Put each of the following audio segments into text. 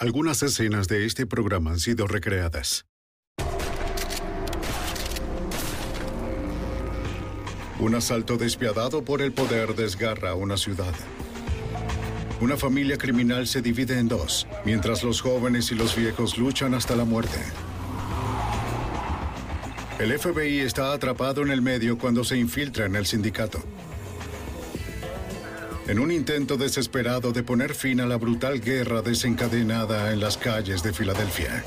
Algunas escenas de este programa han sido recreadas. Un asalto despiadado por el poder desgarra una ciudad. Una familia criminal se divide en dos, mientras los jóvenes y los viejos luchan hasta la muerte. El FBI está atrapado en el medio cuando se infiltra en el sindicato. En un intento desesperado de poner fin a la brutal guerra desencadenada en las calles de Filadelfia.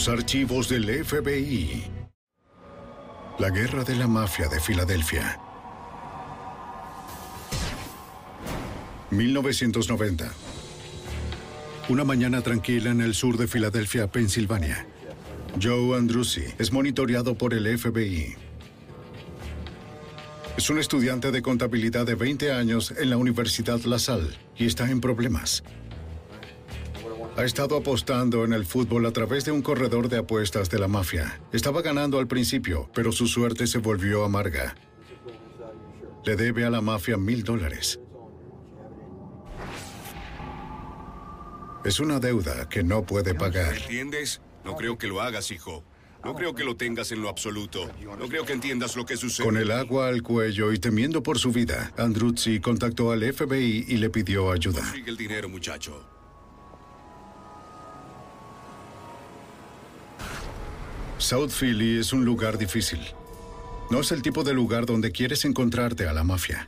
Los archivos del FBI. La guerra de la mafia de Filadelfia. 1990. Una mañana tranquila en el sur de Filadelfia, Pensilvania. Joe Andrucci es monitoreado por el FBI. Es un estudiante de contabilidad de 20 años en la Universidad La Salle y está en problemas. Ha estado apostando en el fútbol a través de un corredor de apuestas de la mafia. Estaba ganando al principio, pero su suerte se volvió amarga. Le debe a la mafia mil dólares. Es una deuda que no puede pagar. ¿Entiendes? No creo que lo hagas, hijo. No creo que lo tengas en lo absoluto. No creo que entiendas lo que sucede. Con el agua al cuello y temiendo por su vida, Andruzzi contactó al FBI y le pidió ayuda. Consigue el dinero, muchacho. South Philly es un lugar difícil. No es el tipo de lugar donde quieres encontrarte a la mafia.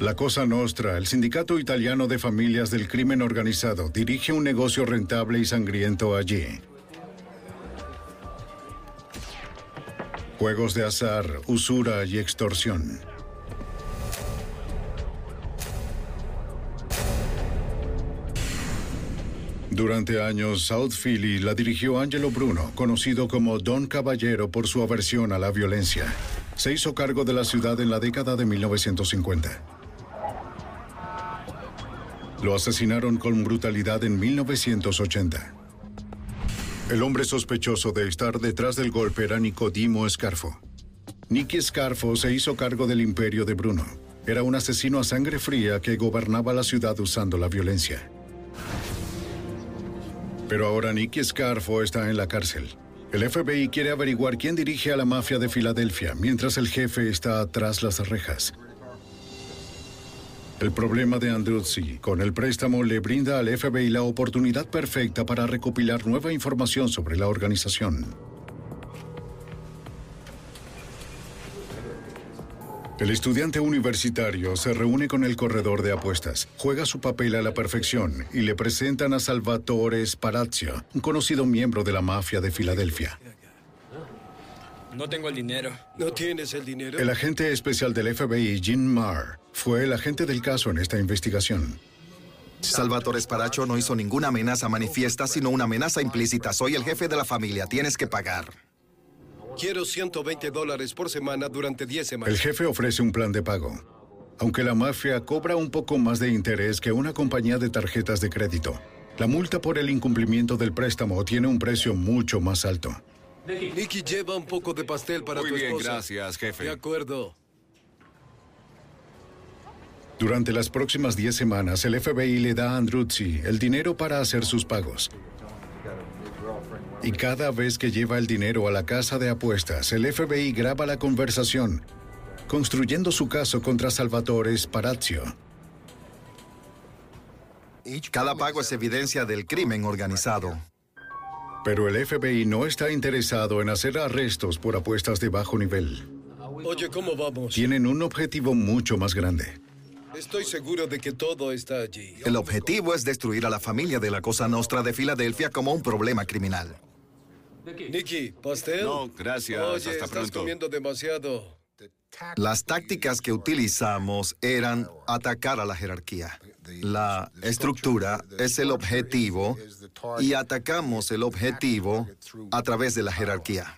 La Cosa Nostra, el sindicato italiano de familias del crimen organizado, dirige un negocio rentable y sangriento allí. Juegos de azar, usura y extorsión. Durante años, South Philly la dirigió Angelo Bruno, conocido como Don Caballero por su aversión a la violencia. Se hizo cargo de la ciudad en la década de 1950. Lo asesinaron con brutalidad en 1980. El hombre sospechoso de estar detrás del golpe era Nicodimo Scarfo. Nicky Scarfo se hizo cargo del imperio de Bruno. Era un asesino a sangre fría que gobernaba la ciudad usando la violencia. Pero ahora Nicky Scarfo está en la cárcel. El FBI quiere averiguar quién dirige a la mafia de Filadelfia, mientras el jefe está tras las rejas. El problema de Andruzzi con el préstamo le brinda al FBI la oportunidad perfecta para recopilar nueva información sobre la organización. El estudiante universitario se reúne con el corredor de apuestas, juega su papel a la perfección y le presentan a Salvatore Sparazio, un conocido miembro de la mafia de Filadelfia. No tengo el dinero. ¿No tienes el dinero? El agente especial del FBI, Jim Marr, fue el agente del caso en esta investigación. Salvatore Sparacho no hizo ninguna amenaza manifiesta, sino una amenaza implícita. Soy el jefe de la familia, tienes que pagar. Quiero 120 dólares por semana durante 10 El semanas. jefe ofrece un plan de pago. Aunque la mafia cobra un poco más de interés que una compañía de tarjetas de crédito, la multa por el incumplimiento del préstamo tiene un precio mucho más alto. Nicky lleva un poco de pastel para Muy tu bien, esposa. gracias, jefe. De acuerdo. Durante las próximas 10 semanas, el FBI le da a Andruzzi el dinero para hacer sus pagos. Y cada vez que lleva el dinero a la casa de apuestas, el FBI graba la conversación, construyendo su caso contra Salvatore Sparazio. Cada pago es evidencia del crimen organizado. Pero el FBI no está interesado en hacer arrestos por apuestas de bajo nivel. Oye, ¿cómo vamos? Tienen un objetivo mucho más grande. Estoy seguro de que todo está allí. El objetivo es destruir a la familia de la Cosa Nostra de Filadelfia como un problema criminal. Nicky, ¿pastel? No, gracias. Oye, Hasta estás pronto. comiendo demasiado. Las tácticas que utilizamos eran atacar a la jerarquía. La estructura es el objetivo y atacamos el objetivo a través de la jerarquía.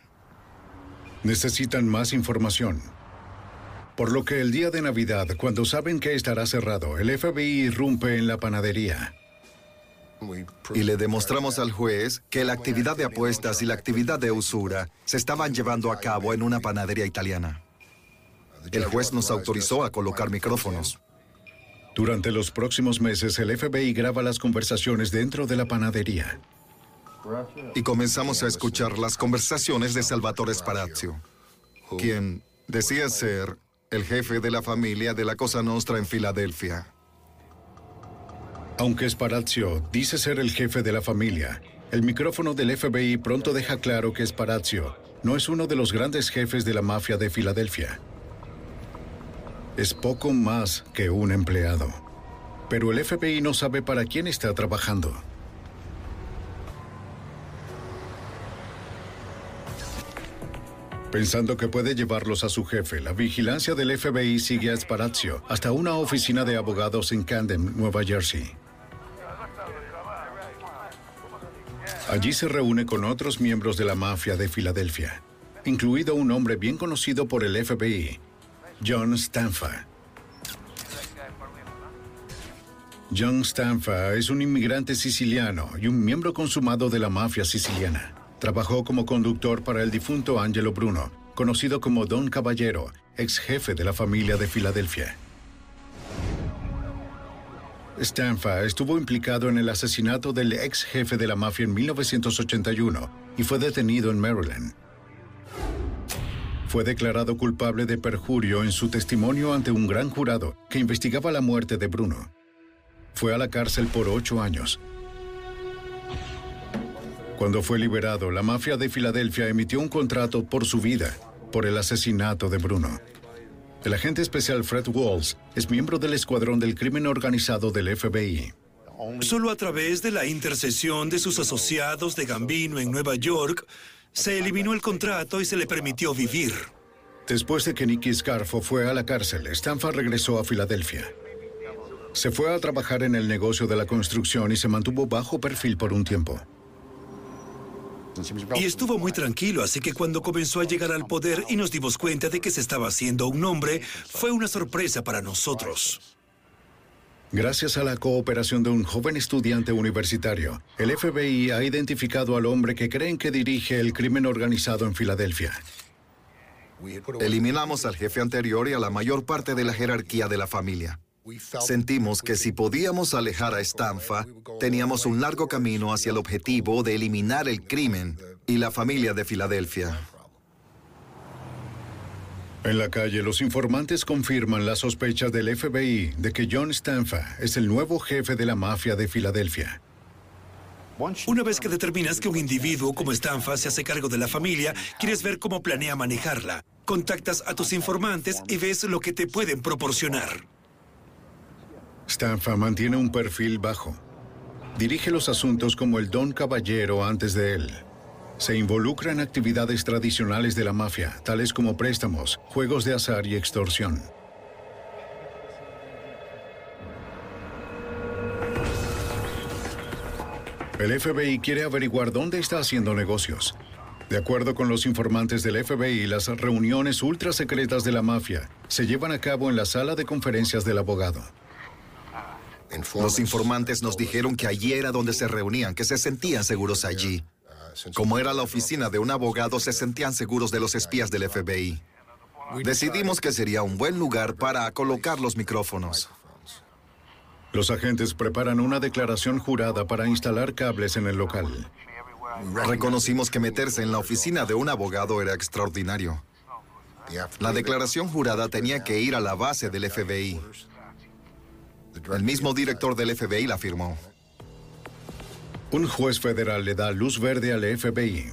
Necesitan más información. Por lo que el día de Navidad, cuando saben que estará cerrado, el FBI irrumpe en la panadería. Y le demostramos al juez que la actividad de apuestas y la actividad de usura se estaban llevando a cabo en una panadería italiana. El juez nos autorizó a colocar micrófonos. Durante los próximos meses, el FBI graba las conversaciones dentro de la panadería. Y comenzamos a escuchar las conversaciones de Salvatore Sparazio, quien decía ser el jefe de la familia de la Cosa Nostra en Filadelfia. Aunque Sparazio dice ser el jefe de la familia, el micrófono del FBI pronto deja claro que Sparazio no es uno de los grandes jefes de la mafia de Filadelfia. Es poco más que un empleado. Pero el FBI no sabe para quién está trabajando. Pensando que puede llevarlos a su jefe, la vigilancia del FBI sigue a Sparazio hasta una oficina de abogados en Camden, Nueva Jersey. Allí se reúne con otros miembros de la mafia de Filadelfia, incluido un hombre bien conocido por el FBI, John Stanfa. John Stanfa es un inmigrante siciliano y un miembro consumado de la mafia siciliana. Trabajó como conductor para el difunto Angelo Bruno, conocido como Don Caballero, ex jefe de la familia de Filadelfia. Stanfa estuvo implicado en el asesinato del ex jefe de la mafia en 1981 y fue detenido en Maryland. Fue declarado culpable de perjurio en su testimonio ante un gran jurado que investigaba la muerte de Bruno. Fue a la cárcel por ocho años. Cuando fue liberado, la mafia de Filadelfia emitió un contrato por su vida por el asesinato de Bruno. El agente especial Fred Walls es miembro del escuadrón del crimen organizado del FBI. Solo a través de la intercesión de sus asociados de Gambino en Nueva York, se eliminó el contrato y se le permitió vivir. Después de que Nicky Scarfo fue a la cárcel, Stanfa regresó a Filadelfia. Se fue a trabajar en el negocio de la construcción y se mantuvo bajo perfil por un tiempo. Y estuvo muy tranquilo, así que cuando comenzó a llegar al poder y nos dimos cuenta de que se estaba haciendo un nombre, fue una sorpresa para nosotros. Gracias a la cooperación de un joven estudiante universitario, el FBI ha identificado al hombre que creen que dirige el crimen organizado en Filadelfia. Eliminamos al jefe anterior y a la mayor parte de la jerarquía de la familia. Sentimos que si podíamos alejar a Stanfa, teníamos un largo camino hacia el objetivo de eliminar el crimen y la familia de Filadelfia. En la calle, los informantes confirman las sospechas del FBI de que John Stanfa es el nuevo jefe de la mafia de Filadelfia. Una vez que determinas que un individuo como Stanfa se hace cargo de la familia, quieres ver cómo planea manejarla. Contactas a tus informantes y ves lo que te pueden proporcionar. Stanfa mantiene un perfil bajo. Dirige los asuntos como el Don Caballero antes de él. Se involucra en actividades tradicionales de la mafia, tales como préstamos, juegos de azar y extorsión. El FBI quiere averiguar dónde está haciendo negocios. De acuerdo con los informantes del FBI, las reuniones ultra secretas de la mafia se llevan a cabo en la sala de conferencias del abogado. Los informantes nos dijeron que allí era donde se reunían, que se sentían seguros allí. Como era la oficina de un abogado, se sentían seguros de los espías del FBI. Decidimos que sería un buen lugar para colocar los micrófonos. Los agentes preparan una declaración jurada para instalar cables en el local. Reconocimos que meterse en la oficina de un abogado era extraordinario. La declaración jurada tenía que ir a la base del FBI. El mismo director del FBI la firmó. Un juez federal le da luz verde al FBI.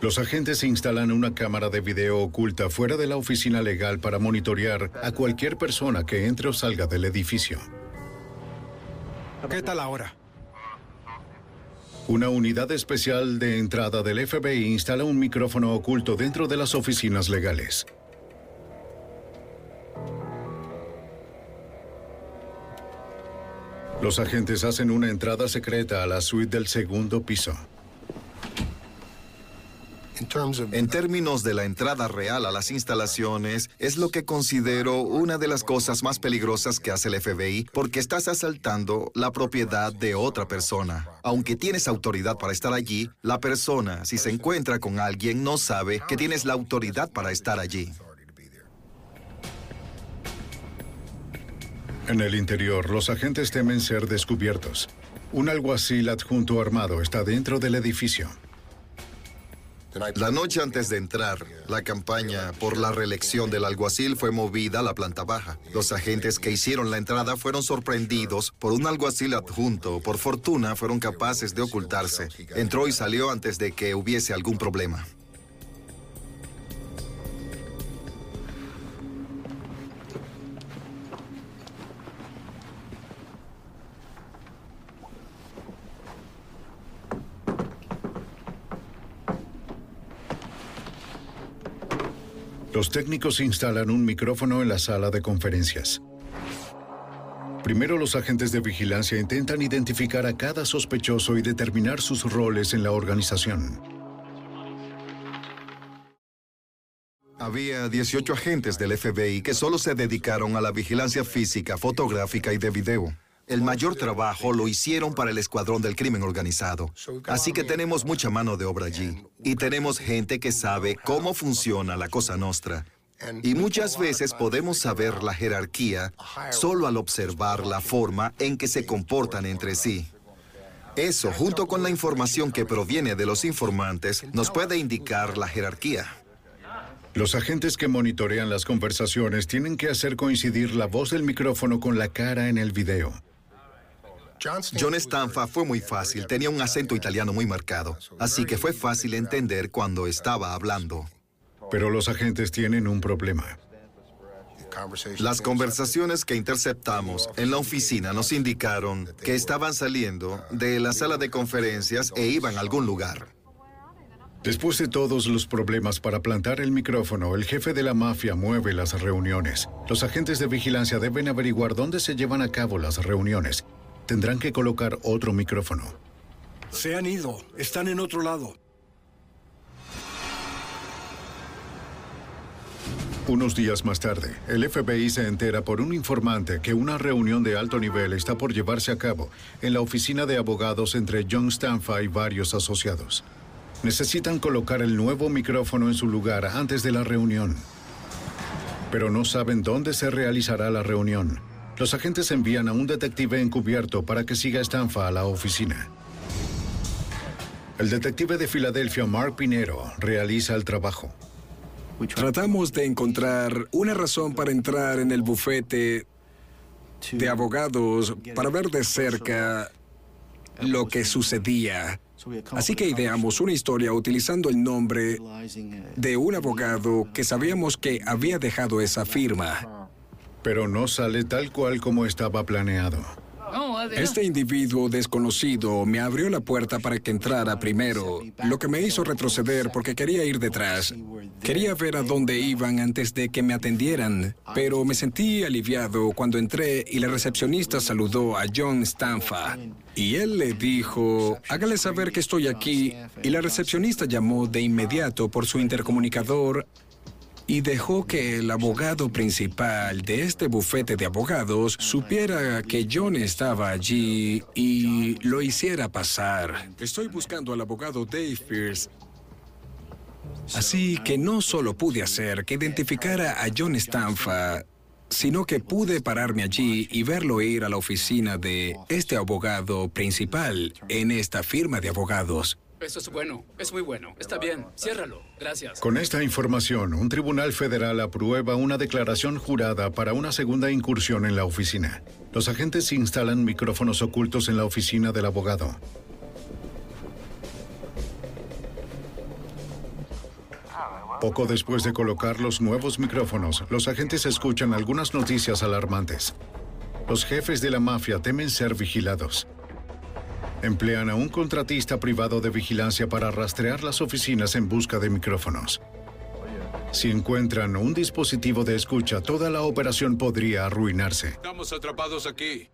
Los agentes instalan una cámara de video oculta fuera de la oficina legal para monitorear a cualquier persona que entre o salga del edificio. ¿Qué tal ahora? Una unidad especial de entrada del FBI instala un micrófono oculto dentro de las oficinas legales. Los agentes hacen una entrada secreta a la suite del segundo piso. En términos de la entrada real a las instalaciones, es lo que considero una de las cosas más peligrosas que hace el FBI, porque estás asaltando la propiedad de otra persona. Aunque tienes autoridad para estar allí, la persona, si se encuentra con alguien, no sabe que tienes la autoridad para estar allí. En el interior, los agentes temen ser descubiertos. Un alguacil adjunto armado está dentro del edificio. La noche antes de entrar, la campaña por la reelección del alguacil fue movida a la planta baja. Los agentes que hicieron la entrada fueron sorprendidos por un alguacil adjunto. Por fortuna, fueron capaces de ocultarse. Entró y salió antes de que hubiese algún problema. Los técnicos instalan un micrófono en la sala de conferencias. Primero los agentes de vigilancia intentan identificar a cada sospechoso y determinar sus roles en la organización. Había 18 agentes del FBI que solo se dedicaron a la vigilancia física, fotográfica y de video. El mayor trabajo lo hicieron para el escuadrón del crimen organizado. Así que tenemos mucha mano de obra allí. Y tenemos gente que sabe cómo funciona la cosa nostra. Y muchas veces podemos saber la jerarquía solo al observar la forma en que se comportan entre sí. Eso, junto con la información que proviene de los informantes, nos puede indicar la jerarquía. Los agentes que monitorean las conversaciones tienen que hacer coincidir la voz del micrófono con la cara en el video. John Stanfa fue muy fácil, tenía un acento italiano muy marcado, así que fue fácil entender cuando estaba hablando. Pero los agentes tienen un problema. Las conversaciones que interceptamos en la oficina nos indicaron que estaban saliendo de la sala de conferencias e iban a algún lugar. Después de todos los problemas para plantar el micrófono, el jefe de la mafia mueve las reuniones. Los agentes de vigilancia deben averiguar dónde se llevan a cabo las reuniones tendrán que colocar otro micrófono. Se han ido. Están en otro lado. Unos días más tarde, el FBI se entera por un informante que una reunión de alto nivel está por llevarse a cabo en la oficina de abogados entre John Stanfa y varios asociados. Necesitan colocar el nuevo micrófono en su lugar antes de la reunión. Pero no saben dónde se realizará la reunión. Los agentes envían a un detective encubierto para que siga a Stanfa a la oficina. El detective de Filadelfia, Mark Pinero, realiza el trabajo. Tratamos de encontrar una razón para entrar en el bufete de abogados para ver de cerca lo que sucedía. Así que ideamos una historia utilizando el nombre de un abogado que sabíamos que había dejado esa firma pero no sale tal cual como estaba planeado. Este individuo desconocido me abrió la puerta para que entrara primero, lo que me hizo retroceder porque quería ir detrás. Quería ver a dónde iban antes de que me atendieran, pero me sentí aliviado cuando entré y la recepcionista saludó a John Stanfa. Y él le dijo, hágale saber que estoy aquí. Y la recepcionista llamó de inmediato por su intercomunicador y dejó que el abogado principal de este bufete de abogados supiera que John estaba allí y lo hiciera pasar. Estoy buscando al abogado Dave Pierce Así que no solo pude hacer que identificara a John Stanfa, sino que pude pararme allí y verlo ir a la oficina de este abogado principal en esta firma de abogados. Eso es bueno, es muy bueno. Está bien, ciérralo. Gracias. Con esta información, un tribunal federal aprueba una declaración jurada para una segunda incursión en la oficina. Los agentes instalan micrófonos ocultos en la oficina del abogado. Poco después de colocar los nuevos micrófonos, los agentes escuchan algunas noticias alarmantes. Los jefes de la mafia temen ser vigilados. Emplean a un contratista privado de vigilancia para rastrear las oficinas en busca de micrófonos. Si encuentran un dispositivo de escucha, toda la operación podría arruinarse. Estamos atrapados aquí.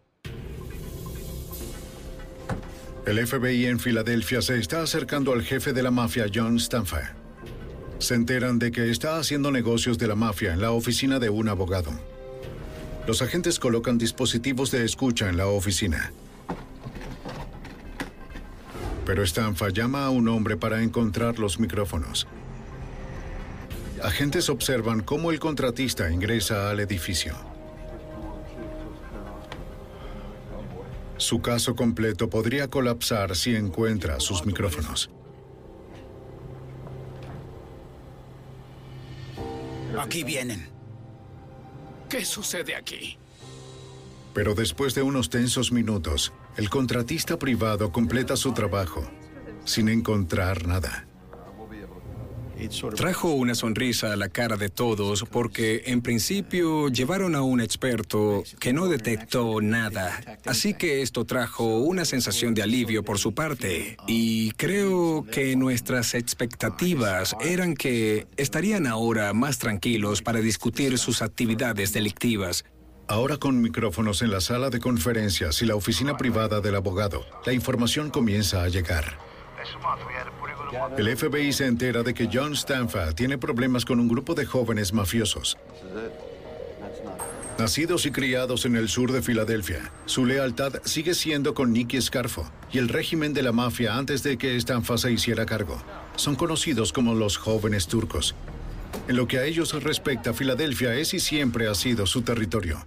El FBI en Filadelfia se está acercando al jefe de la mafia, John Stanfa. Se enteran de que está haciendo negocios de la mafia en la oficina de un abogado. Los agentes colocan dispositivos de escucha en la oficina. Pero Stanfa llama a un hombre para encontrar los micrófonos. Agentes observan cómo el contratista ingresa al edificio. Su caso completo podría colapsar si encuentra sus micrófonos. Aquí vienen. ¿Qué sucede aquí? Pero después de unos tensos minutos, el contratista privado completa su trabajo sin encontrar nada. Trajo una sonrisa a la cara de todos porque en principio llevaron a un experto que no detectó nada. Así que esto trajo una sensación de alivio por su parte. Y creo que nuestras expectativas eran que estarían ahora más tranquilos para discutir sus actividades delictivas. Ahora con micrófonos en la sala de conferencias y la oficina privada del abogado, la información comienza a llegar. El FBI se entera de que John Stanfa tiene problemas con un grupo de jóvenes mafiosos. Nacidos y criados en el sur de Filadelfia, su lealtad sigue siendo con Nicky Scarfo y el régimen de la mafia antes de que Stanfa se hiciera cargo. Son conocidos como los jóvenes turcos. En lo que a ellos respecta, Filadelfia es y siempre ha sido su territorio.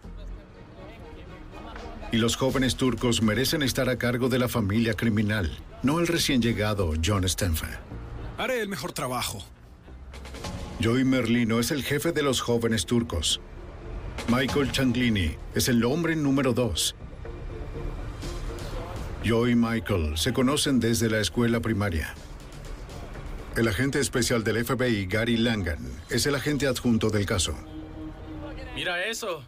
Y los jóvenes turcos merecen estar a cargo de la familia criminal, no el recién llegado John Stanfa. Haré el mejor trabajo. Joey Merlino es el jefe de los jóvenes turcos. Michael Changlini es el hombre número dos. Joey y Michael se conocen desde la escuela primaria. El agente especial del FBI, Gary Langan, es el agente adjunto del caso. Mira eso.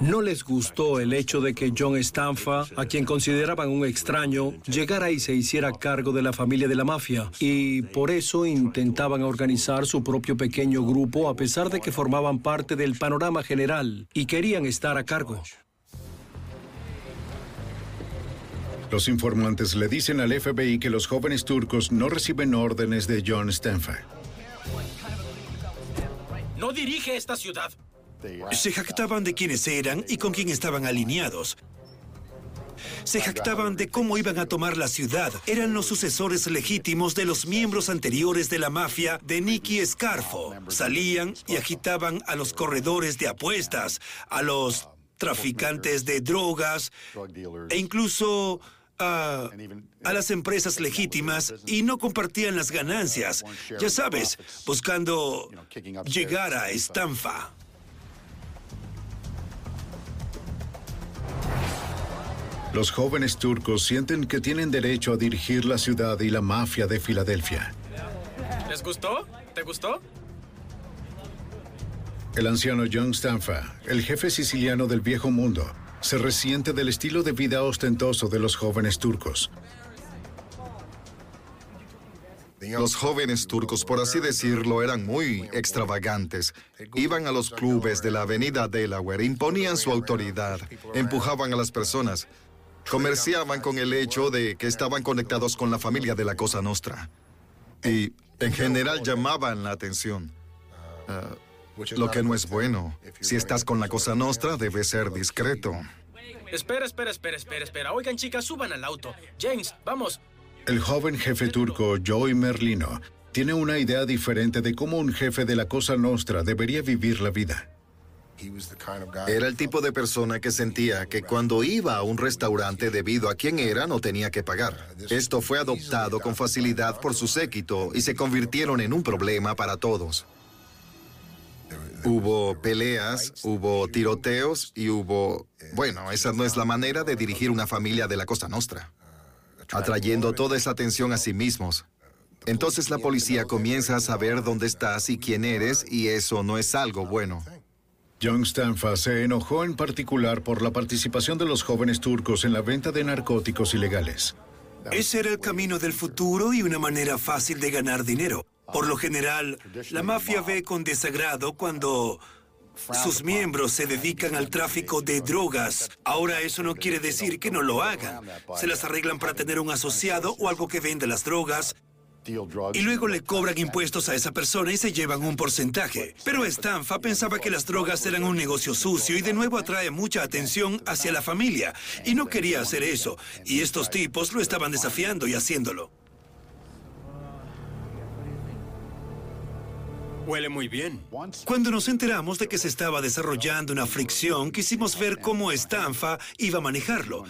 No les gustó el hecho de que John Stanfa, a quien consideraban un extraño, llegara y se hiciera cargo de la familia de la mafia. Y por eso intentaban organizar su propio pequeño grupo a pesar de que formaban parte del panorama general y querían estar a cargo. Los informantes le dicen al FBI que los jóvenes turcos no reciben órdenes de John Stanfa. No dirige esta ciudad. Se jactaban de quiénes eran y con quién estaban alineados. Se jactaban de cómo iban a tomar la ciudad. Eran los sucesores legítimos de los miembros anteriores de la mafia de Nicky Scarfo. Salían y agitaban a los corredores de apuestas, a los traficantes de drogas e incluso a, a, las empresas legítimas y no compartían las ganancias. Ya sabes, buscando llegar a Stanfa. Los jóvenes turcos sienten que tienen derecho a dirigir la ciudad y la mafia de Filadelfia. ¿Les gustó? ¿Te gustó? El anciano John Stanfa, el jefe siciliano del viejo mundo, se resiente del estilo de vida ostentoso de los jóvenes turcos. Los jóvenes turcos, por así decirlo, eran muy extravagantes. Iban a los clubes de la avenida Delaware, imponían su autoridad, empujaban a las personas, comerciaban con el hecho de que estaban conectados con la familia de la Cosa Nostra. Y en general llamaban la atención. Ah, lo que no es bueno. Si estás con la Cosa Nostra, debes ser discreto. Espera, espera, espera, espera, espera. Oigan, chicas, suban al auto. James, vamos. El joven jefe turco Joey Merlino tiene una idea diferente de cómo un jefe de la Cosa Nostra debería vivir la vida. Era el tipo de persona que sentía que cuando iba a un restaurante debido a quién era no tenía que pagar. Esto fue adoptado con facilidad por su séquito y se convirtieron en un problema para todos. Hubo peleas, hubo tiroteos y hubo... Bueno, esa no es la manera de dirigir una familia de la Cosa Nostra atrayendo toda esa atención a sí mismos. Entonces la policía comienza a saber dónde estás y quién eres y eso no es algo bueno. John Stanfa se enojó en particular por la participación de los jóvenes turcos en la venta de narcóticos ilegales. Ese era el camino del futuro y una manera fácil de ganar dinero. Por lo general, la mafia ve con desagrado cuando sus miembros se dedican al tráfico de drogas. Ahora eso no quiere decir que no lo hagan. Se las arreglan para tener un asociado o algo que vende las drogas. Y luego le cobran impuestos a esa persona y se llevan un porcentaje. Pero Stanfa pensaba que las drogas eran un negocio sucio y de nuevo atrae mucha atención hacia la familia. Y no quería hacer eso. Y estos tipos lo estaban desafiando y haciéndolo. Huele muy bien. Cuando nos enteramos de que se estaba desarrollando una fricción, quisimos ver cómo Stanfa iba a manejarlo.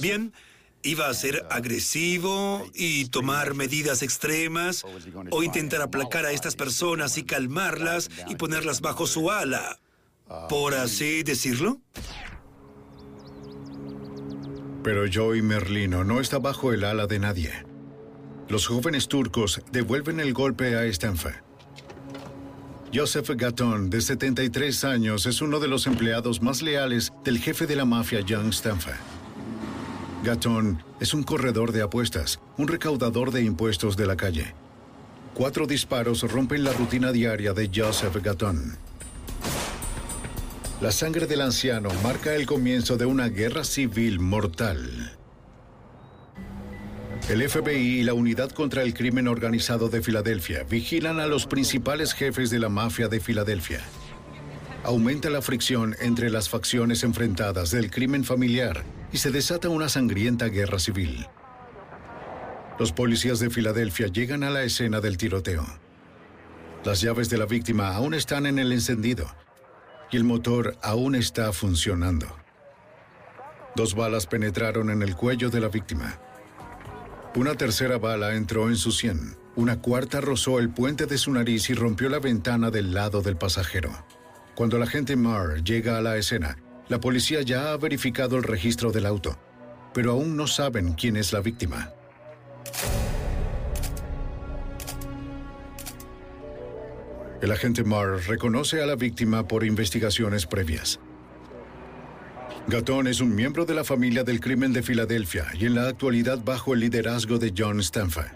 Bien, iba a ser agresivo y tomar medidas extremas o intentar aplacar a estas personas y calmarlas y ponerlas bajo su ala, por así decirlo. Pero Joey Merlino no está bajo el ala de nadie. Los jóvenes turcos devuelven el golpe a Stanfa. Joseph Gatton, de 73 años, es uno de los empleados más leales del jefe de la mafia, John Stanfa. Gatton es un corredor de apuestas, un recaudador de impuestos de la calle. Cuatro disparos rompen la rutina diaria de Joseph Gatton. La sangre del anciano marca el comienzo de una guerra civil mortal. El FBI y la Unidad contra el Crimen Organizado de Filadelfia vigilan a los principales jefes de la mafia de Filadelfia. Aumenta la fricción entre las facciones enfrentadas del crimen familiar y se desata una sangrienta guerra civil. Los policías de Filadelfia llegan a la escena del tiroteo. Las llaves de la víctima aún están en el encendido y el motor aún está funcionando. Dos balas penetraron en el cuello de la víctima. Una tercera bala entró en su sien. Una cuarta rozó el puente de su nariz y rompió la ventana del lado del pasajero. Cuando el agente Marr llega a la escena, la policía ya ha verificado el registro del auto, pero aún no saben quién es la víctima. El agente Marr reconoce a la víctima por investigaciones previas. Gatón es un miembro de la familia del crimen de Filadelfia y en la actualidad bajo el liderazgo de John Stanfa.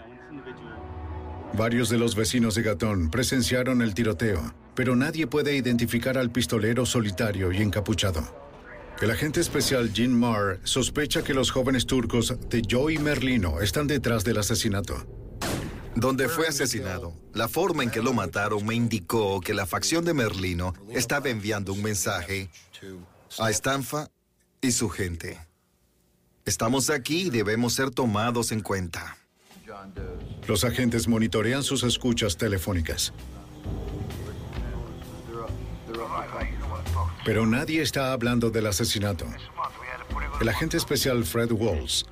Varios de los vecinos de Gatón presenciaron el tiroteo, pero nadie puede identificar al pistolero solitario y encapuchado. El agente especial Jean Marr sospecha que los jóvenes turcos de Joey Merlino están detrás del asesinato. Donde fue asesinado, la forma en que lo mataron me indicó que la facción de Merlino estaba enviando un mensaje a Stanfa y su gente. Estamos aquí y debemos ser tomados en cuenta. Los agentes monitorean sus escuchas telefónicas. Pero nadie está hablando del asesinato. El agente especial Fred Walls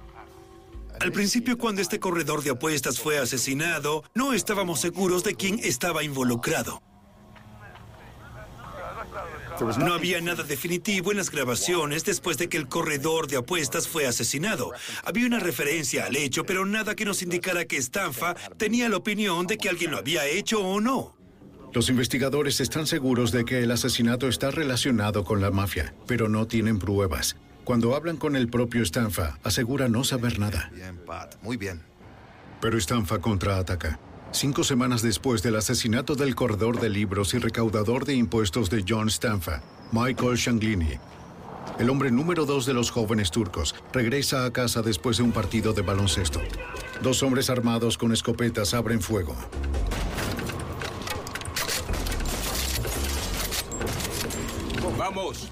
al principio, cuando este corredor de apuestas fue asesinado, no estábamos seguros de quién estaba involucrado. No había nada definitivo en las grabaciones después de que el corredor de apuestas fue asesinado. Había una referencia al hecho, pero nada que nos indicara que Stanfa tenía la opinión de que alguien lo había hecho o no. Los investigadores están seguros de que el asesinato está relacionado con la mafia, pero no tienen pruebas. Cuando hablan con el propio Stanfa, asegura no saber nada. Bien, Pat. Muy bien. Pero Stanfa contraataca. Cinco semanas después del asesinato del corredor de libros y recaudador de impuestos de John Stanfa, Michael Shanglini, el hombre número dos de los jóvenes turcos, regresa a casa después de un partido de baloncesto. Dos hombres armados con escopetas abren fuego. ¡Vamos!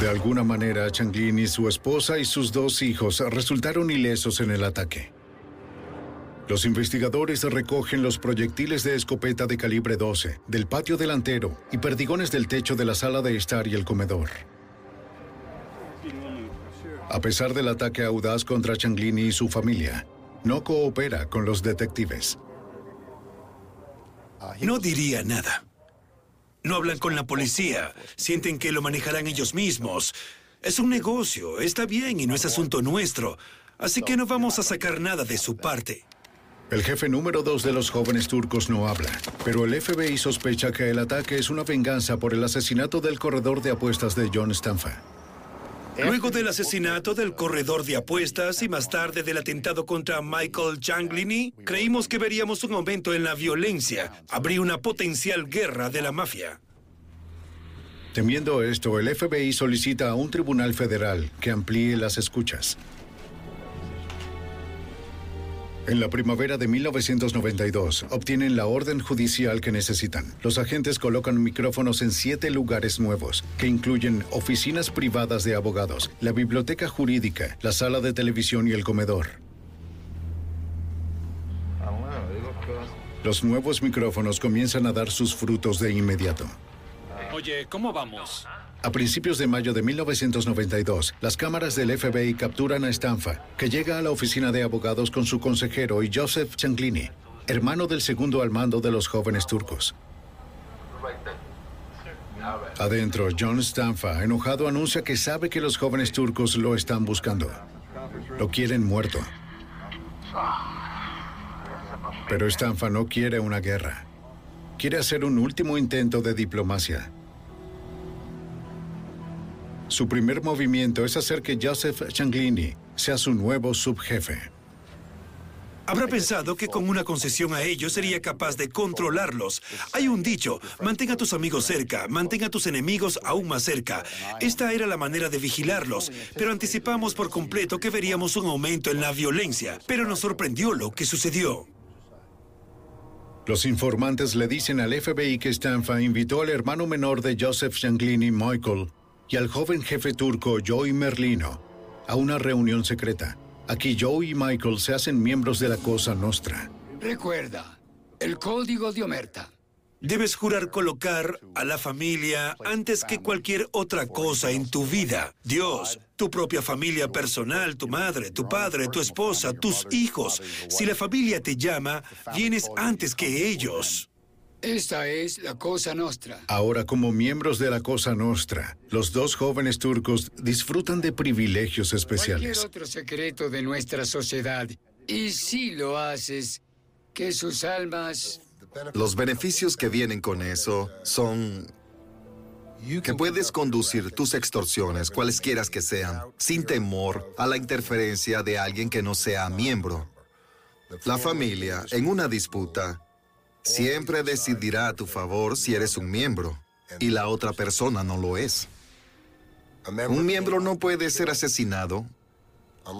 De alguna manera, Changlini, su esposa y sus dos hijos resultaron ilesos en el ataque. Los investigadores recogen los proyectiles de escopeta de calibre 12 del patio delantero y perdigones del techo de la sala de estar y el comedor. A pesar del ataque audaz contra Changlini y su familia, no coopera con los detectives. No diría nada. No hablan con la policía. Sienten que lo manejarán ellos mismos. Es un negocio, está bien y no es asunto nuestro. Así que no vamos a sacar nada de su parte. El jefe número dos de los jóvenes turcos no habla, pero el FBI sospecha que el ataque es una venganza por el asesinato del corredor de apuestas de John Stanfa. Luego del asesinato del corredor de apuestas y más tarde del atentado contra Michael Changlini, creímos que veríamos un aumento en la violencia. Habría una potencial guerra de la mafia. Temiendo esto, el FBI solicita a un tribunal federal que amplíe las escuchas. En la primavera de 1992, obtienen la orden judicial que necesitan. Los agentes colocan micrófonos en siete lugares nuevos, que incluyen oficinas privadas de abogados, la biblioteca jurídica, la sala de televisión y el comedor. Los nuevos micrófonos comienzan a dar sus frutos de inmediato. Oye, ¿cómo vamos? A principios de mayo de 1992, las cámaras del FBI capturan a Stanfa, que llega a la oficina de abogados con su consejero y Joseph Changlini, hermano del segundo al mando de los jóvenes turcos. Adentro, John Stanfa, enojado, anuncia que sabe que los jóvenes turcos lo están buscando. Lo quieren muerto. Pero Stanfa no quiere una guerra. Quiere hacer un último intento de diplomacia. Su primer movimiento es hacer que Joseph Changlini sea su nuevo subjefe. Habrá pensado que con una concesión a ellos sería capaz de controlarlos. Hay un dicho, mantén a tus amigos cerca, mantén a tus enemigos aún más cerca. Esta era la manera de vigilarlos, pero anticipamos por completo que veríamos un aumento en la violencia. Pero nos sorprendió lo que sucedió. Los informantes le dicen al FBI que Stanfa invitó al hermano menor de Joseph Changlini, Michael, y al joven jefe turco Joey Merlino a una reunión secreta. Aquí Joey y Michael se hacen miembros de la Cosa Nostra. Recuerda, el código de Omerta. Debes jurar colocar a la familia antes que cualquier otra cosa en tu vida. Dios, tu propia familia personal, tu madre, tu padre, tu esposa, tus hijos. Si la familia te llama, vienes antes que ellos. Esta es la Cosa Nostra. Ahora, como miembros de la Cosa Nostra, los dos jóvenes turcos disfrutan de privilegios especiales. Cualquier otro secreto de nuestra sociedad. Y si lo haces, que sus almas... Los beneficios que vienen con eso son que puedes conducir tus extorsiones, cualesquiera que sean, sin temor a la interferencia de alguien que no sea miembro. La familia, en una disputa, siempre decidirá a tu favor si eres un miembro y la otra persona no lo es. Un miembro no puede ser asesinado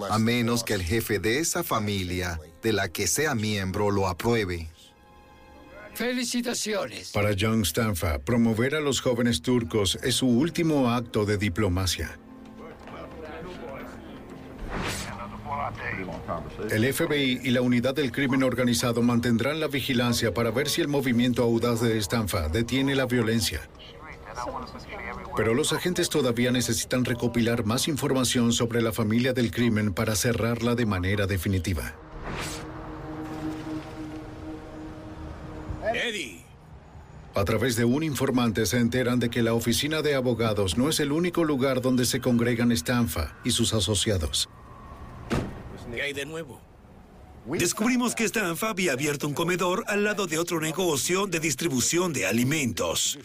a menos que el jefe de esa familia de la que sea miembro lo apruebe. Felicitaciones. Para John Stanfa, promover a los jóvenes turcos es su último acto de diplomacia. El FBI y la unidad del crimen organizado mantendrán la vigilancia para ver si el movimiento audaz de Stanfa detiene la violencia. Pero los agentes todavía necesitan recopilar más información sobre la familia del crimen para cerrarla de manera definitiva. Eddie. A través de un informante se enteran de que la oficina de abogados no es el único lugar donde se congregan Stanfa y sus asociados. ¿Qué hay de nuevo? Descubrimos que Stanfa había abierto un comedor al lado de otro negocio de distribución de alimentos.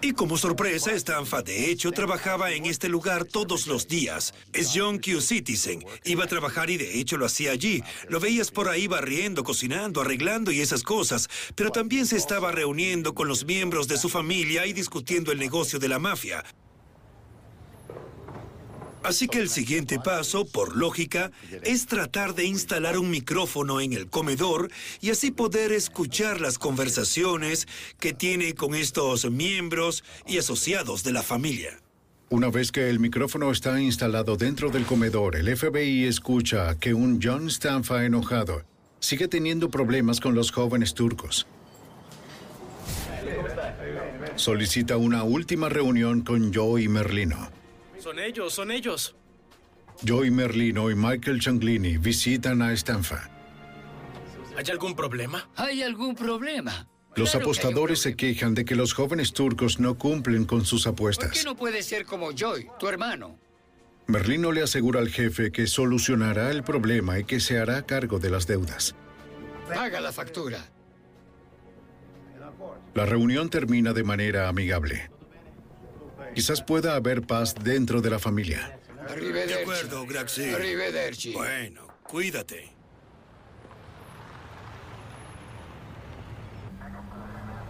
Y como sorpresa, Stanfa de hecho trabajaba en este lugar todos los días. Es John Q Citizen. Iba a trabajar y de hecho lo hacía allí. Lo veías por ahí barriendo, cocinando, arreglando y esas cosas. Pero también se estaba reuniendo con los miembros de su familia y discutiendo el negocio de la mafia. Así que el siguiente paso, por lógica, es tratar de instalar un micrófono en el comedor y así poder escuchar las conversaciones que tiene con estos miembros y asociados de la familia. Una vez que el micrófono está instalado dentro del comedor, el FBI escucha que un John Stanfa enojado sigue teniendo problemas con los jóvenes turcos. Solicita una última reunión con Joe y Merlino. Son ellos, son ellos. Joey Merlino y Michael Changlini visitan a Stanfa. ¿Hay algún problema? ¿Hay algún problema? Los Claro que apostadores se quejan de que los jóvenes turcos no cumplen con sus ¿Por apuestas. qué no puede ser como Joy, tu hermano? Merlino le asegura al jefe que solucionará el problema y que se hará cargo de las deudas. Paga la factura. La reunión termina de manera amigable. Quizás pueda haber paz dentro de la familia. Arrivederci. De acuerdo, Graxi. Arrivederci. Bueno, cuídate.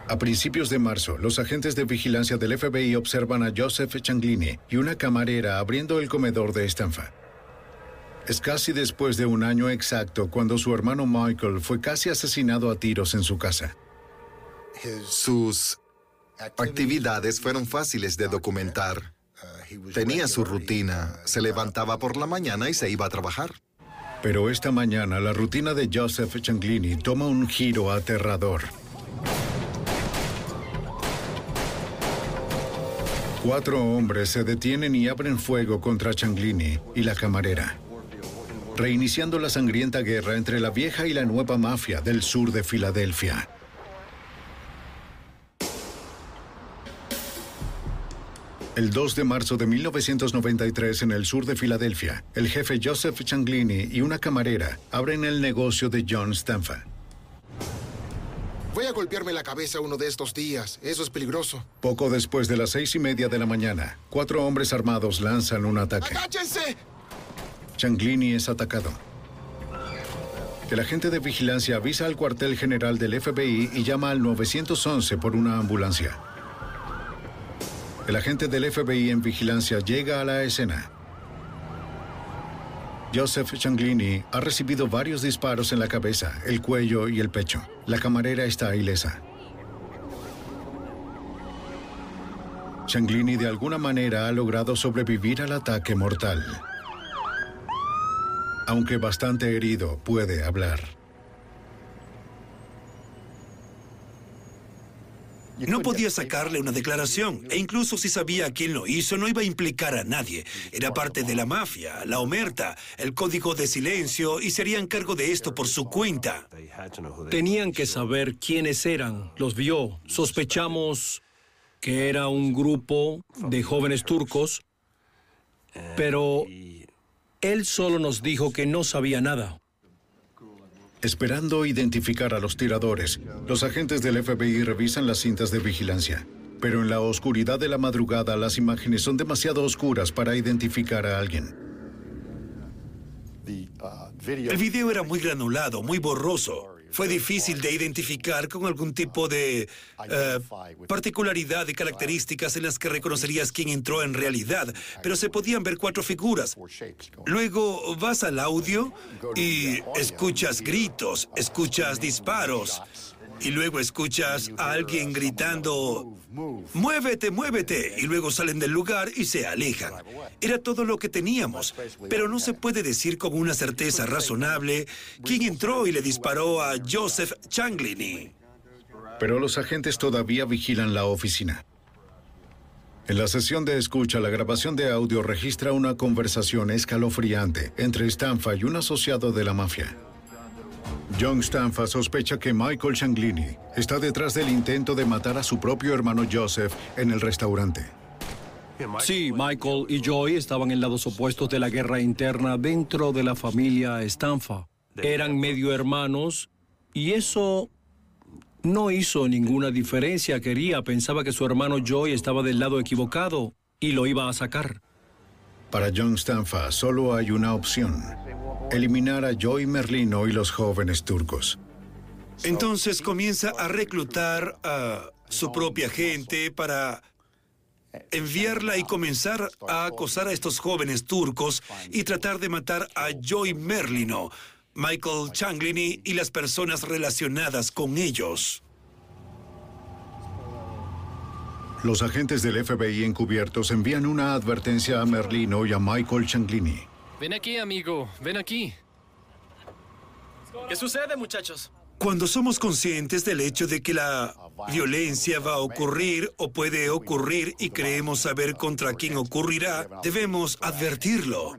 A principios de marzo, los agentes de vigilancia del FBI observan a Joseph Changlini y una camarera abriendo el comedor de Stanfa. Es casi después de un año exacto cuando su hermano Michael fue casi asesinado a tiros en su casa. Sus actividades fueron fáciles de documentar. Tenía su rutina. Se levantaba por la mañana y se iba a trabajar. Pero esta mañana la rutina de Joseph Changlini toma un giro aterrador. Cuatro hombres se detienen y abren fuego contra Changlini y la camarera, reiniciando la sangrienta guerra entre la vieja y la nueva mafia del sur de Filadelfia. El 2 de marzo de 1993, en el sur de Filadelfia, el jefe Joseph Changlini y una camarera abren el negocio de John Stanfa. Voy a golpearme la cabeza uno de estos días. Eso es peligroso. Poco después de las seis y media de la mañana, cuatro hombres armados lanzan un ataque. ¡Agáchense! Changlini es atacado. El agente de vigilancia avisa al cuartel general del FBI y llama al 911 por una ambulancia. El agente del FBI en vigilancia llega a la escena. Joseph Changlini ha recibido varios disparos en la cabeza, el cuello y el pecho. La camarera está ilesa. Changlini de alguna manera ha logrado sobrevivir al ataque mortal. Aunque bastante herido, puede hablar. No podía sacarle una declaración, e incluso si sabía quién lo hizo, no iba a implicar a nadie. Era parte de la mafia, la omerta, el código de silencio, y se harían cargo de esto por su cuenta. Tenían que saber quiénes eran. Los vio. Sospechamos que era un grupo de jóvenes turcos, pero él solo nos dijo que no sabía nada. Esperando identificar a los tiradores, los agentes del FBI revisan las cintas de vigilancia. Pero en la oscuridad de la madrugada las imágenes son demasiado oscuras para identificar a alguien. El video era muy granulado, muy borroso. Fue difícil de identificar con algún tipo de eh, particularidad de características en las que reconocerías quién entró en realidad, pero se podían ver cuatro figuras. Luego vas al audio y escuchas gritos, escuchas disparos. Y luego escuchas a alguien gritando, muévete, muévete. Y luego salen del lugar y se alejan. Era todo lo que teníamos. Pero no se puede decir con una certeza razonable quién entró y le disparó a Joseph Changlini. Pero los agentes todavía vigilan la oficina. En la sesión de escucha, la grabación de audio registra una conversación escalofriante entre Stanfa y un asociado de la mafia. John Stanfa sospecha que Michael Changlini está detrás del intento de matar a su propio hermano Joseph en el restaurante. Sí, Michael y Joy estaban en lados opuestos de la guerra interna dentro de la familia Stanfa. Eran medio hermanos y eso No hizo ninguna diferencia, quería, pensaba que su hermano Joy estaba del lado equivocado y lo iba a sacar. Para John Stanfa solo hay una opción. Eliminar a Joy Merlino y los jóvenes turcos. Entonces comienza a reclutar a su propia gente para enviarla y comenzar a acosar a estos jóvenes turcos y tratar de matar a Joy Merlino, Michael Changlini y las personas relacionadas con ellos. Los agentes del FBI encubiertos envían una advertencia a Merlino y a Michael Changlini. Ven aquí, amigo, ven aquí. ¿Qué sucede, muchachos? Cuando somos conscientes del hecho de que la violencia va a ocurrir o puede ocurrir y creemos saber contra quién ocurrirá, debemos advertirlo.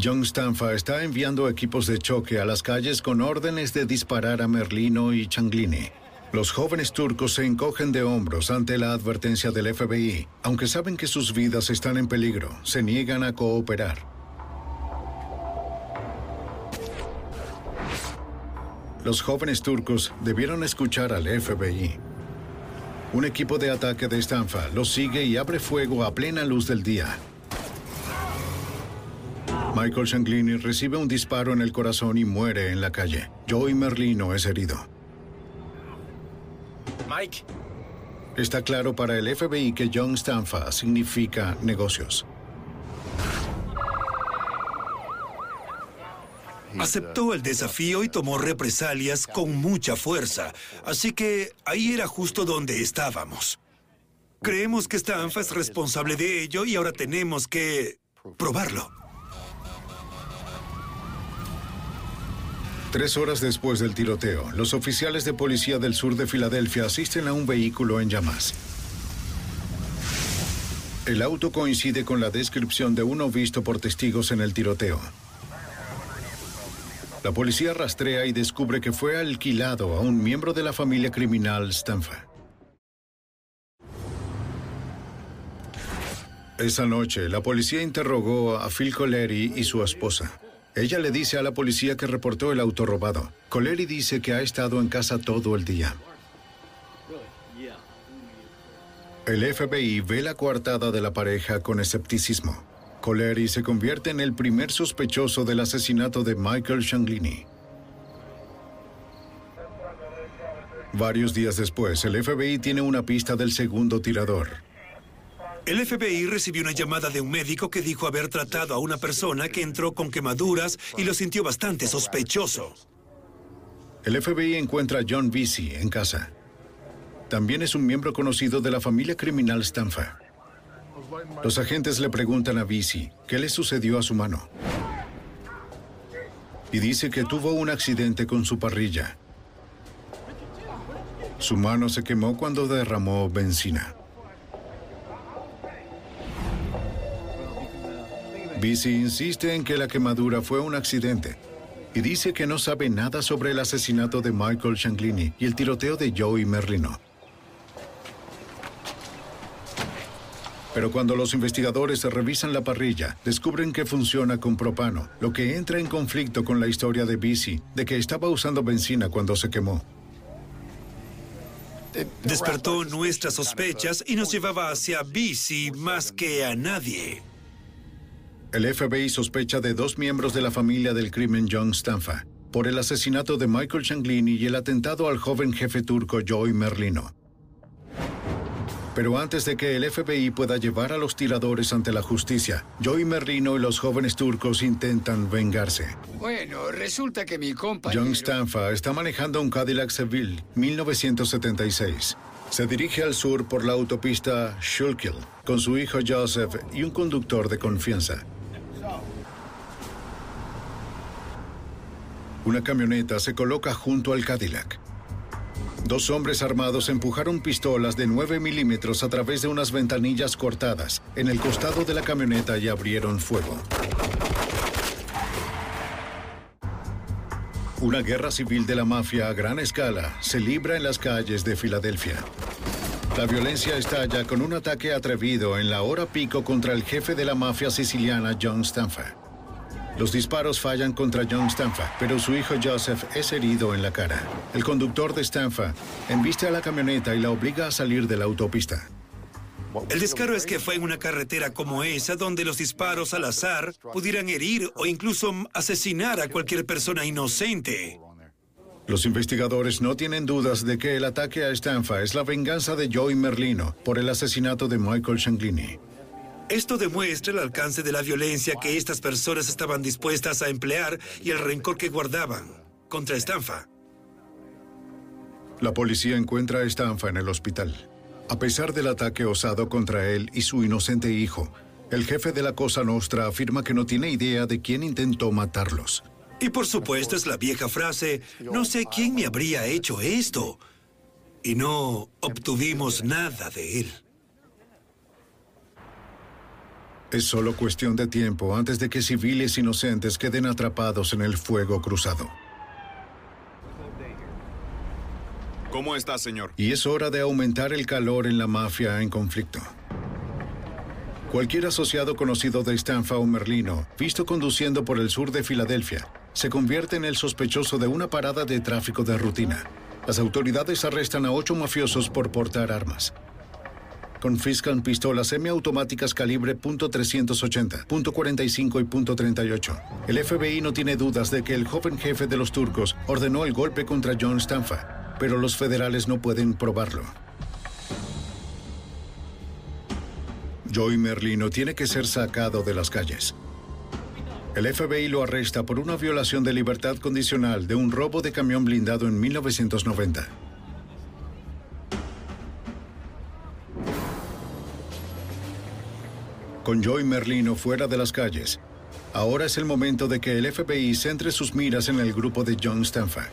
John Stanfa está enviando equipos de choque a las calles con órdenes de disparar a Merlino y Changlini. Los jóvenes turcos se encogen de hombros ante la advertencia del FBI. Aunque saben que sus vidas están en peligro, se niegan a cooperar. Los jóvenes turcos debieron escuchar al FBI. Un equipo de ataque de Stanfa los sigue y abre fuego a plena luz del día. Michael Shanglini recibe un disparo en el corazón y muere en la calle. Joey Merlino es herido. Mike. Está claro para el FBI que John Stanfa significa negocios. Aceptó el desafío y tomó represalias con mucha fuerza, así que ahí era justo donde estábamos. Creemos que Stanfa es responsable de ello y ahora tenemos que probarlo. Tres horas después del tiroteo, los oficiales de policía del sur de Filadelfia asisten a un vehículo en llamas. El auto coincide con la descripción de uno visto por testigos en el tiroteo. La policía rastrea y descubre que fue alquilado a un miembro de la familia criminal Stanfa. Esa noche, la policía interrogó a Phil Coleri y su esposa. Ella le dice a la policía que reportó el auto robado. Coleri dice que ha estado en casa todo el día. El FBI ve la coartada de la pareja con escepticismo. Coleri se convierte en el primer sospechoso del asesinato de Michael Shanglini. Varios días después, el FBI tiene una pista del segundo tirador. El FBI recibió una llamada de un médico que dijo haber tratado a una persona que entró con quemaduras y lo sintió bastante sospechoso. El FBI encuentra a John Vesey en casa. También es un miembro conocido de la familia criminal Stanfa. Los agentes le preguntan a Vesey qué le sucedió a su mano. Y dice que tuvo un accidente con su parrilla. Su mano se quemó cuando derramó benzina. Vesey insiste en que la quemadura fue un accidente y dice que no sabe nada sobre el asesinato de Michael Shanglini y el tiroteo de Joey Merlino. Pero cuando los investigadores revisan la parrilla, descubren que funciona con propano, lo que entra en conflicto con la historia de Vesey de que estaba usando benzina cuando se quemó. Despertó nuestras sospechas y nos llevaba hacia Vesey más que a nadie. El FBI sospecha de dos miembros de la familia del crimen John Stanfa por el asesinato de Michael Changlini y el atentado al joven jefe turco Joey Merlino. Pero antes de que el FBI pueda llevar a los tiradores ante la justicia, Joey Merlino y los jóvenes turcos intentan vengarse. Bueno, resulta que mi compañero... John Stanfa está manejando un Cadillac Seville 1976. Se dirige al sur por la autopista Schuylkill con su hijo Joseph y un conductor de confianza. Una camioneta se coloca junto al Cadillac. Dos hombres armados empujaron pistolas de 9 milímetros a través de unas ventanillas cortadas en el costado de la camioneta y abrieron fuego. Una guerra civil de la mafia a gran escala se libra en las calles de Filadelfia. La violencia estalla con un ataque atrevido en la hora pico contra el jefe de la mafia siciliana John Stanfa. Los disparos fallan contra John Stanfa, pero su hijo Joseph es herido en la cara. El conductor de Stanfa embiste a la camioneta y la obliga a salir de la autopista. El descaro es que fue en una carretera como esa donde los disparos al azar pudieran herir o incluso asesinar a cualquier persona inocente. Los investigadores no tienen dudas de que el ataque a Stanfa es la venganza de Joey Merlino por el asesinato de Michael Shanglini. Esto demuestra el alcance de la violencia que estas personas estaban dispuestas a emplear y el rencor que guardaban contra Stanfa. La policía encuentra a Stanfa en el hospital. A pesar del ataque osado contra él y su inocente hijo, el jefe de la Cosa Nostra afirma que no tiene idea de quién intentó matarlos. Y por supuesto es la vieja frase, no sé quién me habría hecho esto. Y no obtuvimos nada de él. Es solo cuestión de tiempo antes de que civiles inocentes queden atrapados en el fuego cruzado. ¿Cómo está, señor? Y es hora de aumentar el calor en la mafia en conflicto. Cualquier asociado conocido de Stanfa o Merlino, visto conduciendo por el sur de Filadelfia, se convierte en el sospechoso de una parada de tráfico de rutina. Las autoridades arrestan a ocho mafiosos por portar armas confiscan pistolas semiautomáticas calibre .380, .45 y .38. El FBI no tiene dudas de que el joven jefe de los turcos ordenó el golpe contra John Stanfa, pero los federales no pueden probarlo. Joey Merlino tiene que ser sacado de las calles. El FBI lo arresta por una violación de libertad condicional de un robo de camión blindado en 1990. Con Joey Merlino fuera de las calles. Ahora es el momento de que el FBI centre sus miras en el grupo de John Stanfa.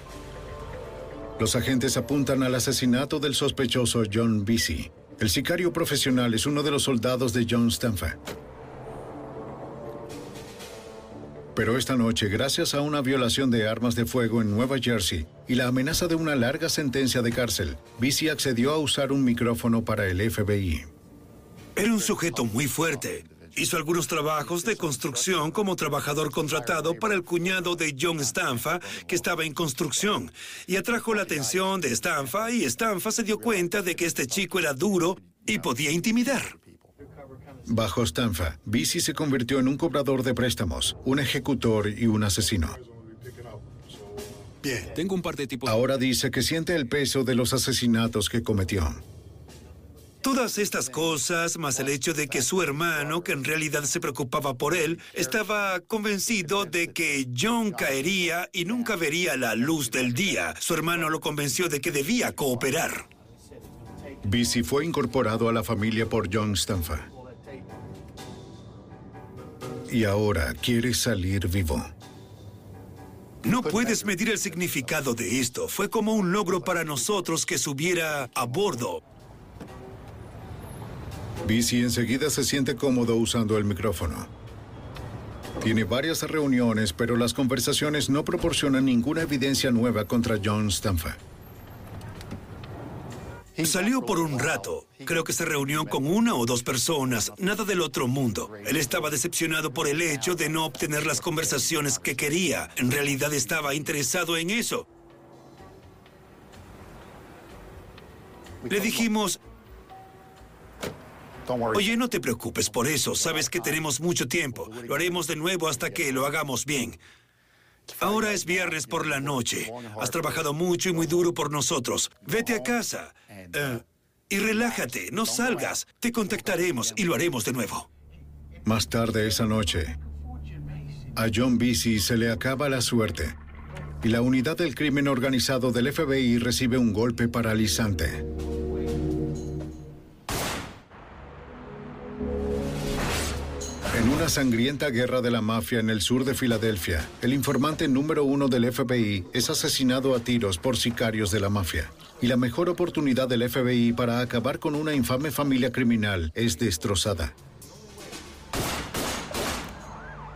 Los agentes apuntan al asesinato del sospechoso John Busy. El sicario profesional es uno de los soldados de John Stanfa. Pero esta noche, gracias a una violación de armas de fuego en Nueva Jersey y la amenaza de una larga sentencia de cárcel, Busy accedió a usar un micrófono para el FBI. Era un sujeto muy fuerte. Hizo algunos trabajos de construcción como trabajador contratado para el cuñado de John Stanfa, que estaba en construcción, y atrajo la atención de Stanfa y Stanfa se dio cuenta de que este chico era duro y podía intimidar. Bajo Stanfa, Busy se convirtió en un cobrador de préstamos, un ejecutor y un asesino. Bien, tengo un par de tipos... Ahora dice que siente el peso de los asesinatos que cometió. Todas estas cosas, más el hecho de que su hermano, que en realidad se preocupaba por él, estaba convencido de que John caería y nunca vería la luz del día. Su hermano lo convenció de que debía cooperar. Busy fue incorporado a la familia por John Stanfa. Y ahora quiere salir vivo. No puedes medir el significado de esto. Fue como un logro para nosotros que subiera a bordo. Busy enseguida se siente cómodo usando el micrófono. Tiene varias reuniones, pero las conversaciones no proporcionan ninguna evidencia nueva contra John Stanfa. Salió por un rato. Creo que se reunió con una o dos personas, nada del otro mundo. Él estaba decepcionado por el hecho de no obtener las conversaciones que quería. En realidad estaba interesado en eso. Le dijimos, Oye, no te preocupes por eso. Sabes que tenemos mucho tiempo. Lo haremos de nuevo hasta que lo hagamos bien. Ahora es viernes por la noche. Has trabajado mucho y muy duro por nosotros. Vete a casa. Eh, y relájate. No salgas. Te contactaremos y lo haremos de nuevo. Más tarde esa noche, a John Busy se le acaba la suerte y la unidad del crimen organizado del FBI recibe un golpe paralizante. En una sangrienta guerra de la mafia en el sur de Filadelfia, el informante número uno del FBI es asesinado a tiros por sicarios de la mafia. Y la mejor oportunidad del FBI para acabar con una infame familia criminal es destrozada.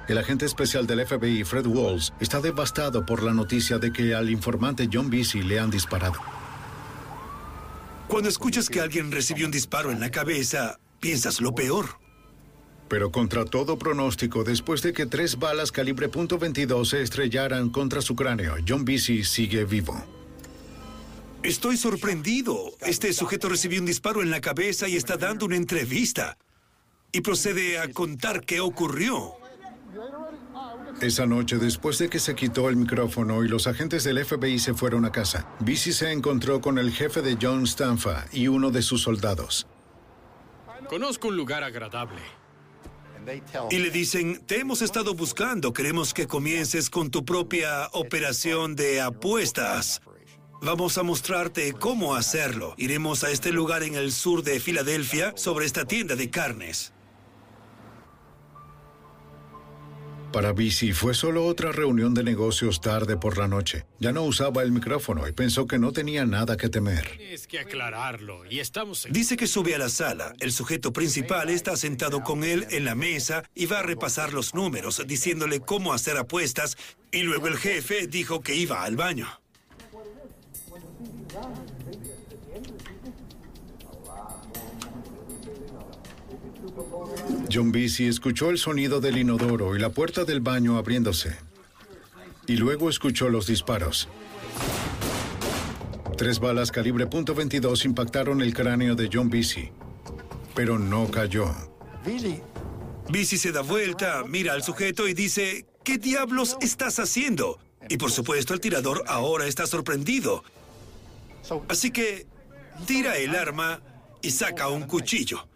El agente especial del FBI, Fred Walls, está devastado por la noticia de que al informante John Busy le han disparado. Cuando escuchas que alguien recibió un disparo en la cabeza, piensas lo peor. Pero contra todo pronóstico, después de que tres balas calibre .22 se estrellaran contra su cráneo, John Busy sigue vivo. Estoy sorprendido. Este sujeto recibió un disparo en la cabeza y está dando una entrevista. Y procede a contar qué ocurrió. Esa noche, después de que se quitó el micrófono y los agentes del FBI se fueron a casa, Busy se encontró con el jefe de John Stanfa y uno de sus soldados. Conozco un lugar agradable. Y le dicen, te hemos estado buscando, queremos que comiences con tu propia operación de apuestas. Vamos a mostrarte cómo hacerlo. Iremos a este lugar en el sur de Filadelfia sobre esta tienda de carnes. Para Busy fue solo otra reunión de negocios tarde por la noche. Ya no usaba el micrófono y pensó que no tenía nada que temer. Es que aclararlo y estamos en... Dice que sube a la sala. El sujeto principal está sentado con él en la mesa y va a repasar los números, diciéndole cómo hacer apuestas. Y luego el jefe dijo que iba al baño. John Busy escuchó el sonido del inodoro y la puerta del baño abriéndose. Y luego escuchó los disparos. Tres balas calibre .22 impactaron el cráneo de John Busy, pero no cayó. Busy se da vuelta, mira al sujeto y dice, ¿qué diablos estás haciendo? Y por supuesto el tirador ahora está sorprendido. Así que tira el arma y saca un cuchillo.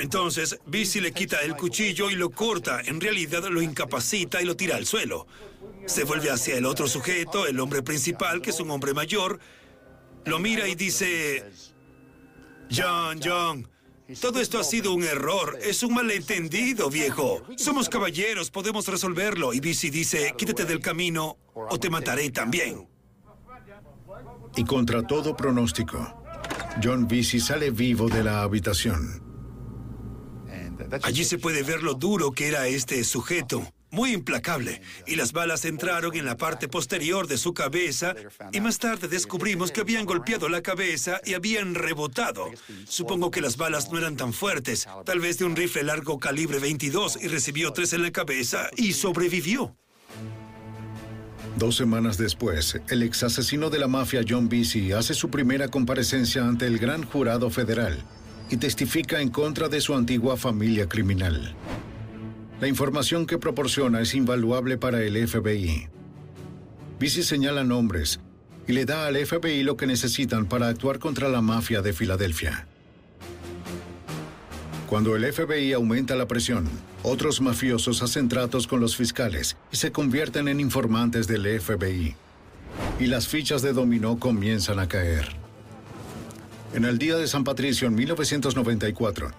Entonces, Busy le quita el cuchillo y lo corta. En realidad lo incapacita y lo tira al suelo. Se vuelve hacia el otro sujeto, el hombre principal, que es un hombre mayor. Lo mira y dice, John, John, todo esto ha sido un error. Es un malentendido, viejo. Somos caballeros, podemos resolverlo. Y Busy dice, quítate del camino o te mataré también. Y contra todo pronóstico, John Busy sale vivo de la habitación. Allí se puede ver lo duro que era este sujeto. Muy implacable. Y las balas entraron en la parte posterior de su cabeza y más tarde descubrimos que habían golpeado la cabeza y habían rebotado. Supongo que las balas no eran tan fuertes, tal vez de un rifle largo calibre 22 y recibió tres en la cabeza y sobrevivió. Dos semanas después, el ex asesino de la mafia John Busy hace su primera comparecencia ante el gran jurado federal y testifica en contra de su antigua familia criminal. La información que proporciona es invaluable para el FBI. Busy señala nombres y le da al FBI lo que necesitan para actuar contra la mafia de Filadelfia. Cuando el FBI aumenta la presión, otros mafiosos hacen tratos con los fiscales y se convierten en informantes del FBI. Y las fichas de dominó comienzan a caer. En el día de San Patricio en 1994,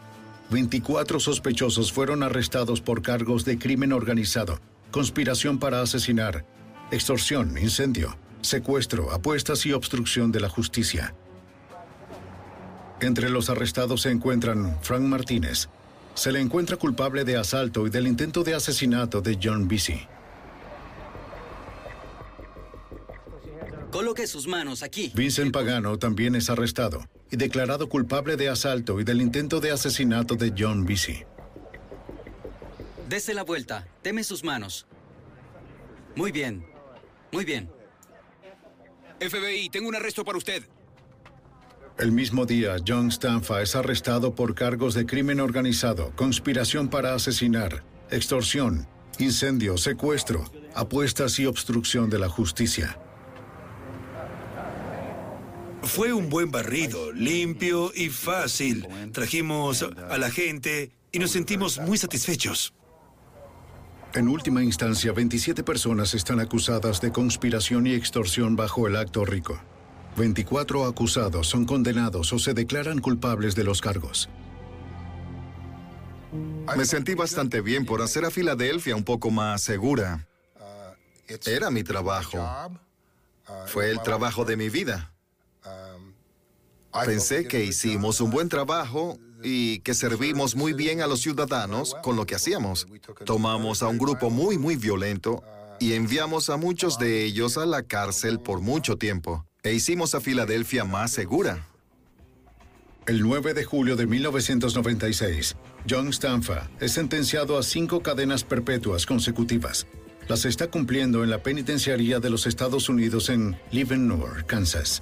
24 sospechosos fueron arrestados por cargos de crimen organizado, conspiración para asesinar, extorsión, incendio, secuestro, apuestas y obstrucción de la justicia. Entre los arrestados se encuentran Frank Martínez. Se le encuentra culpable de asalto y del intento de asesinato de John Busy. Coloque sus manos aquí. Vincent Pagano también es arrestado y declarado culpable de asalto y del intento de asesinato de John Busy. Dese la vuelta. Deme sus manos. Muy bien. Muy bien. FBI, tengo un arresto para usted. El mismo día, John Stanfa es arrestado por cargos de crimen organizado, conspiración para asesinar, extorsión, incendio, secuestro, apuestas y obstrucción de la justicia. Fue un buen barrido, limpio y fácil. Trajimos a la gente y nos sentimos muy satisfechos. En última instancia, 27 personas están acusadas de conspiración y extorsión bajo el acto rico. 24 acusados son condenados o se declaran culpables de los cargos. Me sentí bastante bien por hacer a Filadelfia un poco más segura. Era mi trabajo. Fue el trabajo de mi vida. Pensé que hicimos un buen trabajo y que servimos muy bien a los ciudadanos con lo que hacíamos. Tomamos a un grupo muy, muy violento y enviamos a muchos de ellos a la cárcel por mucho tiempo. E hicimos a Filadelfia más segura. El 9 de julio de 1996, John Stanfa es sentenciado a cinco cadenas perpetuas consecutivas. Las está cumpliendo en la penitenciaría de los Estados Unidos en Leavenworth, Kansas.